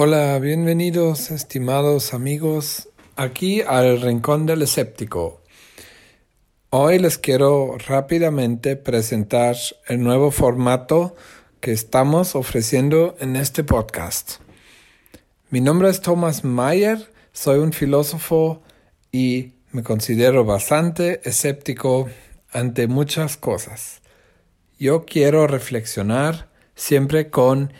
Hola, bienvenidos estimados amigos aquí al Rincón del Escéptico. Hoy les quiero rápidamente presentar el nuevo formato que estamos ofreciendo en este podcast. Mi nombre es Thomas Mayer, soy un filósofo y me considero bastante escéptico ante muchas cosas. Yo quiero reflexionar siempre con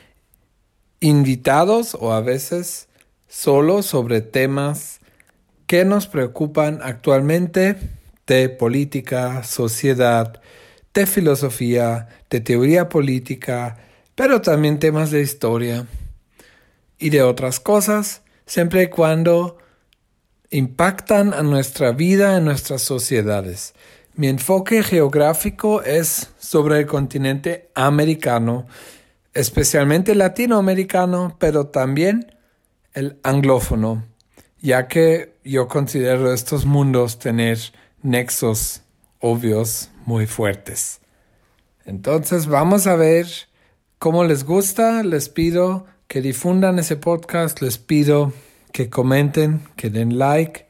invitados o a veces solo sobre temas que nos preocupan actualmente de política, sociedad, de filosofía, de teoría política, pero también temas de historia y de otras cosas, siempre y cuando impactan a nuestra vida, en nuestras sociedades. Mi enfoque geográfico es sobre el continente americano, especialmente latinoamericano, pero también el anglófono, ya que yo considero estos mundos tener nexos obvios muy fuertes. Entonces vamos a ver cómo les gusta, les pido que difundan ese podcast, les pido que comenten, que den like,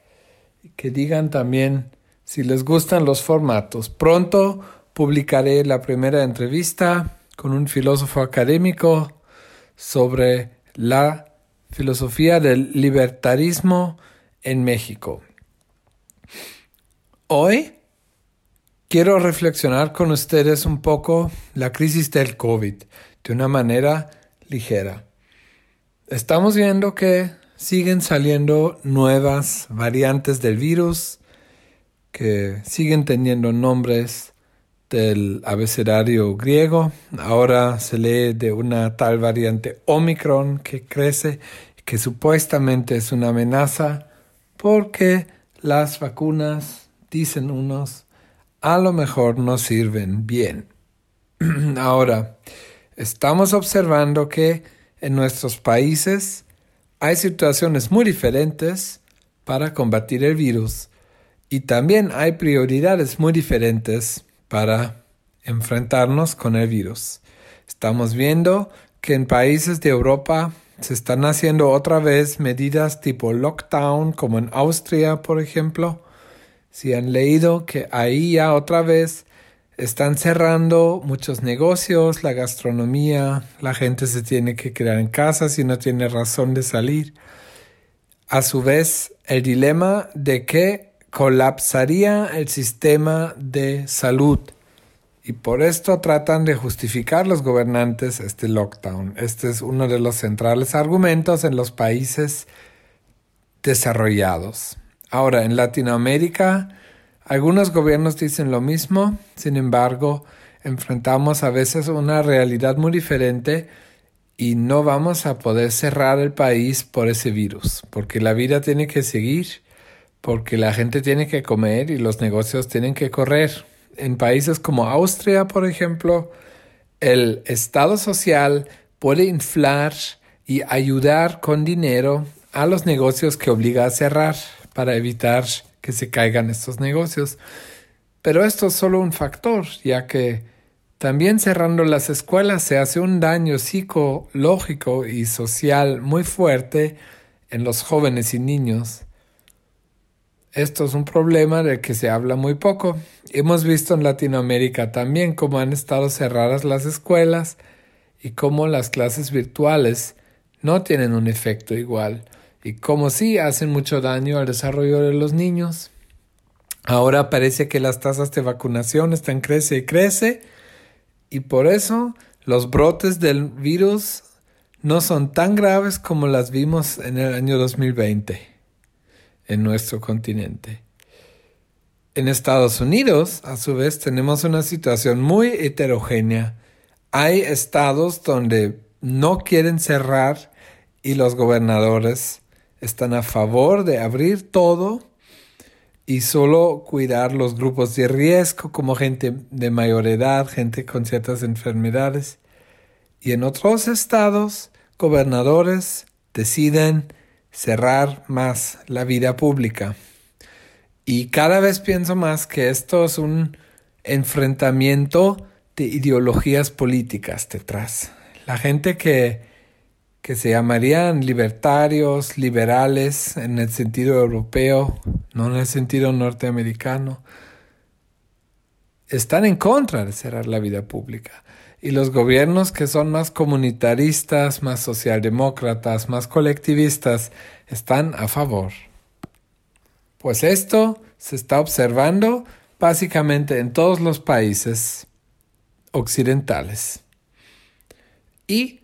que digan también si les gustan los formatos. Pronto publicaré la primera entrevista con un filósofo académico sobre la filosofía del libertarismo en México. Hoy quiero reflexionar con ustedes un poco la crisis del COVID de una manera ligera. Estamos viendo que siguen saliendo nuevas variantes del virus que siguen teniendo nombres del abecedario griego. Ahora se lee de una tal variante Omicron que crece, que supuestamente es una amenaza porque las vacunas, dicen unos, a lo mejor no sirven bien. Ahora, estamos observando que en nuestros países hay situaciones muy diferentes para combatir el virus y también hay prioridades muy diferentes para enfrentarnos con el virus. Estamos viendo que en países de Europa se están haciendo otra vez medidas tipo lockdown, como en Austria, por ejemplo. Si han leído que ahí ya otra vez están cerrando muchos negocios, la gastronomía, la gente se tiene que quedar en casa si no tiene razón de salir. A su vez, el dilema de que colapsaría el sistema de salud. Y por esto tratan de justificar los gobernantes este lockdown. Este es uno de los centrales argumentos en los países desarrollados. Ahora, en Latinoamérica, algunos gobiernos dicen lo mismo, sin embargo, enfrentamos a veces una realidad muy diferente y no vamos a poder cerrar el país por ese virus, porque la vida tiene que seguir porque la gente tiene que comer y los negocios tienen que correr. En países como Austria, por ejemplo, el Estado social puede inflar y ayudar con dinero a los negocios que obliga a cerrar para evitar que se caigan estos negocios. Pero esto es solo un factor, ya que también cerrando las escuelas se hace un daño psicológico y social muy fuerte en los jóvenes y niños. Esto es un problema del que se habla muy poco. Hemos visto en Latinoamérica también cómo han estado cerradas las escuelas y cómo las clases virtuales no tienen un efecto igual y cómo sí hacen mucho daño al desarrollo de los niños. Ahora parece que las tasas de vacunación están crece y crece y por eso los brotes del virus no son tan graves como las vimos en el año 2020 en nuestro continente. En Estados Unidos, a su vez, tenemos una situación muy heterogénea. Hay estados donde no quieren cerrar y los gobernadores están a favor de abrir todo y solo cuidar los grupos de riesgo como gente de mayor edad, gente con ciertas enfermedades. Y en otros estados, gobernadores deciden cerrar más la vida pública. Y cada vez pienso más que esto es un enfrentamiento de ideologías políticas detrás. La gente que, que se llamarían libertarios, liberales en el sentido europeo, no en el sentido norteamericano, están en contra de cerrar la vida pública. Y los gobiernos que son más comunitaristas, más socialdemócratas, más colectivistas, están a favor. Pues esto se está observando básicamente en todos los países occidentales. Y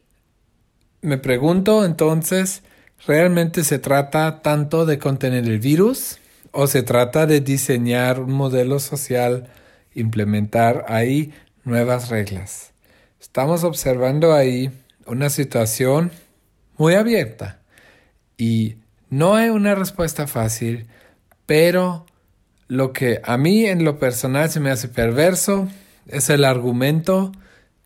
me pregunto entonces, ¿realmente se trata tanto de contener el virus o se trata de diseñar un modelo social, implementar ahí nuevas reglas? Estamos observando ahí una situación muy abierta y no hay una respuesta fácil, pero lo que a mí en lo personal se me hace perverso es el argumento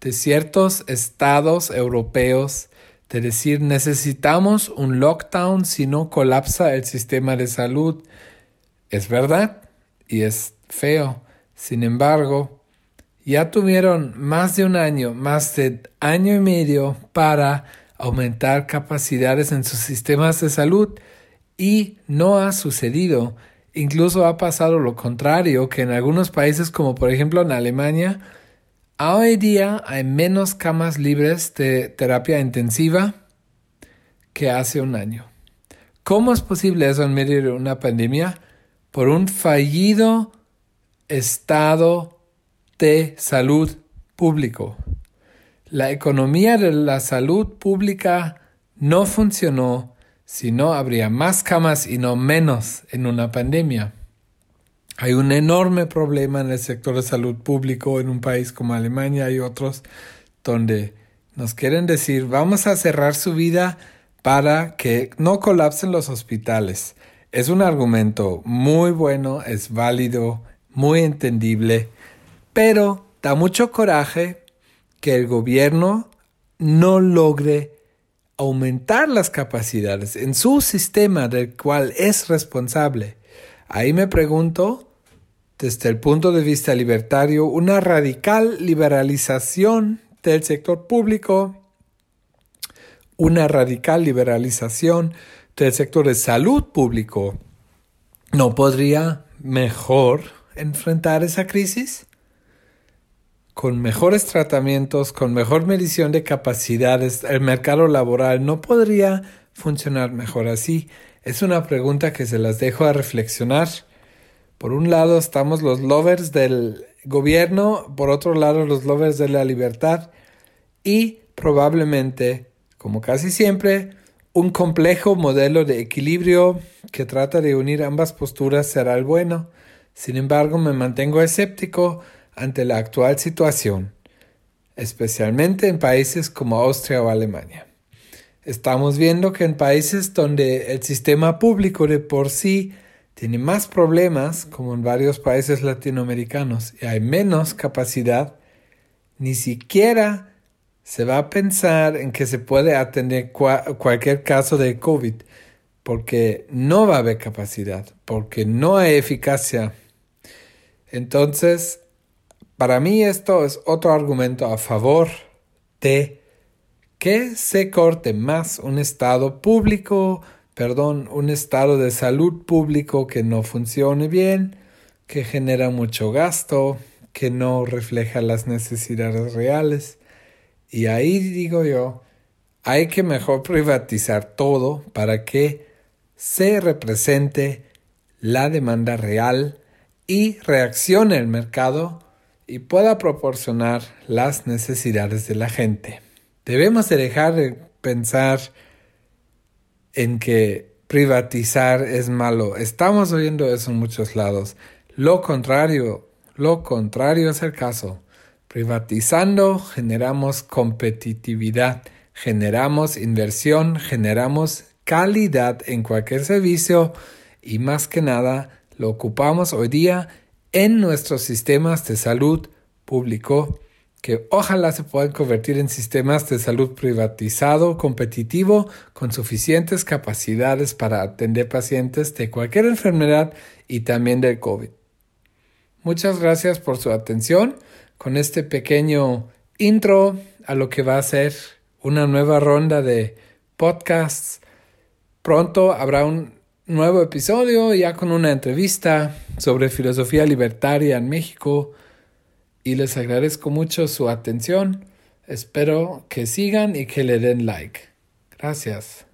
de ciertos estados europeos de decir necesitamos un lockdown si no colapsa el sistema de salud. Es verdad y es feo. Sin embargo, ya tuvieron más de un año, más de año y medio para aumentar capacidades en sus sistemas de salud y no ha sucedido. Incluso ha pasado lo contrario, que en algunos países como por ejemplo en Alemania, hoy día hay menos camas libres de terapia intensiva que hace un año. ¿Cómo es posible eso en medio de una pandemia? Por un fallido estado de salud público. La economía de la salud pública no funcionó si no, habría más camas y no menos en una pandemia. Hay un enorme problema en el sector de salud público en un país como Alemania y otros donde nos quieren decir vamos a cerrar su vida para que no colapsen los hospitales. Es un argumento muy bueno, es válido, muy entendible, pero da mucho coraje que el gobierno no logre aumentar las capacidades en su sistema del cual es responsable. Ahí me pregunto, desde el punto de vista libertario, una radical liberalización del sector público, una radical liberalización del sector de salud público, ¿no podría mejor enfrentar esa crisis? Con mejores tratamientos, con mejor medición de capacidades, el mercado laboral no podría funcionar mejor así. Es una pregunta que se las dejo a reflexionar. Por un lado estamos los lovers del gobierno, por otro lado los lovers de la libertad y probablemente, como casi siempre, un complejo modelo de equilibrio que trata de unir ambas posturas será el bueno. Sin embargo, me mantengo escéptico ante la actual situación, especialmente en países como Austria o Alemania. Estamos viendo que en países donde el sistema público de por sí tiene más problemas, como en varios países latinoamericanos, y hay menos capacidad, ni siquiera se va a pensar en que se puede atender cualquier caso de COVID, porque no va a haber capacidad, porque no hay eficacia. Entonces, para mí esto es otro argumento a favor de que se corte más un estado público, perdón, un estado de salud público que no funcione bien, que genera mucho gasto, que no refleja las necesidades reales. Y ahí digo yo, hay que mejor privatizar todo para que se represente la demanda real y reaccione el mercado y pueda proporcionar las necesidades de la gente. Debemos de dejar de pensar en que privatizar es malo. Estamos oyendo eso en muchos lados. Lo contrario, lo contrario es el caso. Privatizando generamos competitividad, generamos inversión, generamos calidad en cualquier servicio y más que nada lo ocupamos hoy día en nuestros sistemas de salud público que ojalá se puedan convertir en sistemas de salud privatizado, competitivo, con suficientes capacidades para atender pacientes de cualquier enfermedad y también del COVID. Muchas gracias por su atención con este pequeño intro a lo que va a ser una nueva ronda de podcasts. Pronto habrá un nuevo episodio ya con una entrevista sobre filosofía libertaria en México y les agradezco mucho su atención. Espero que sigan y que le den like. Gracias.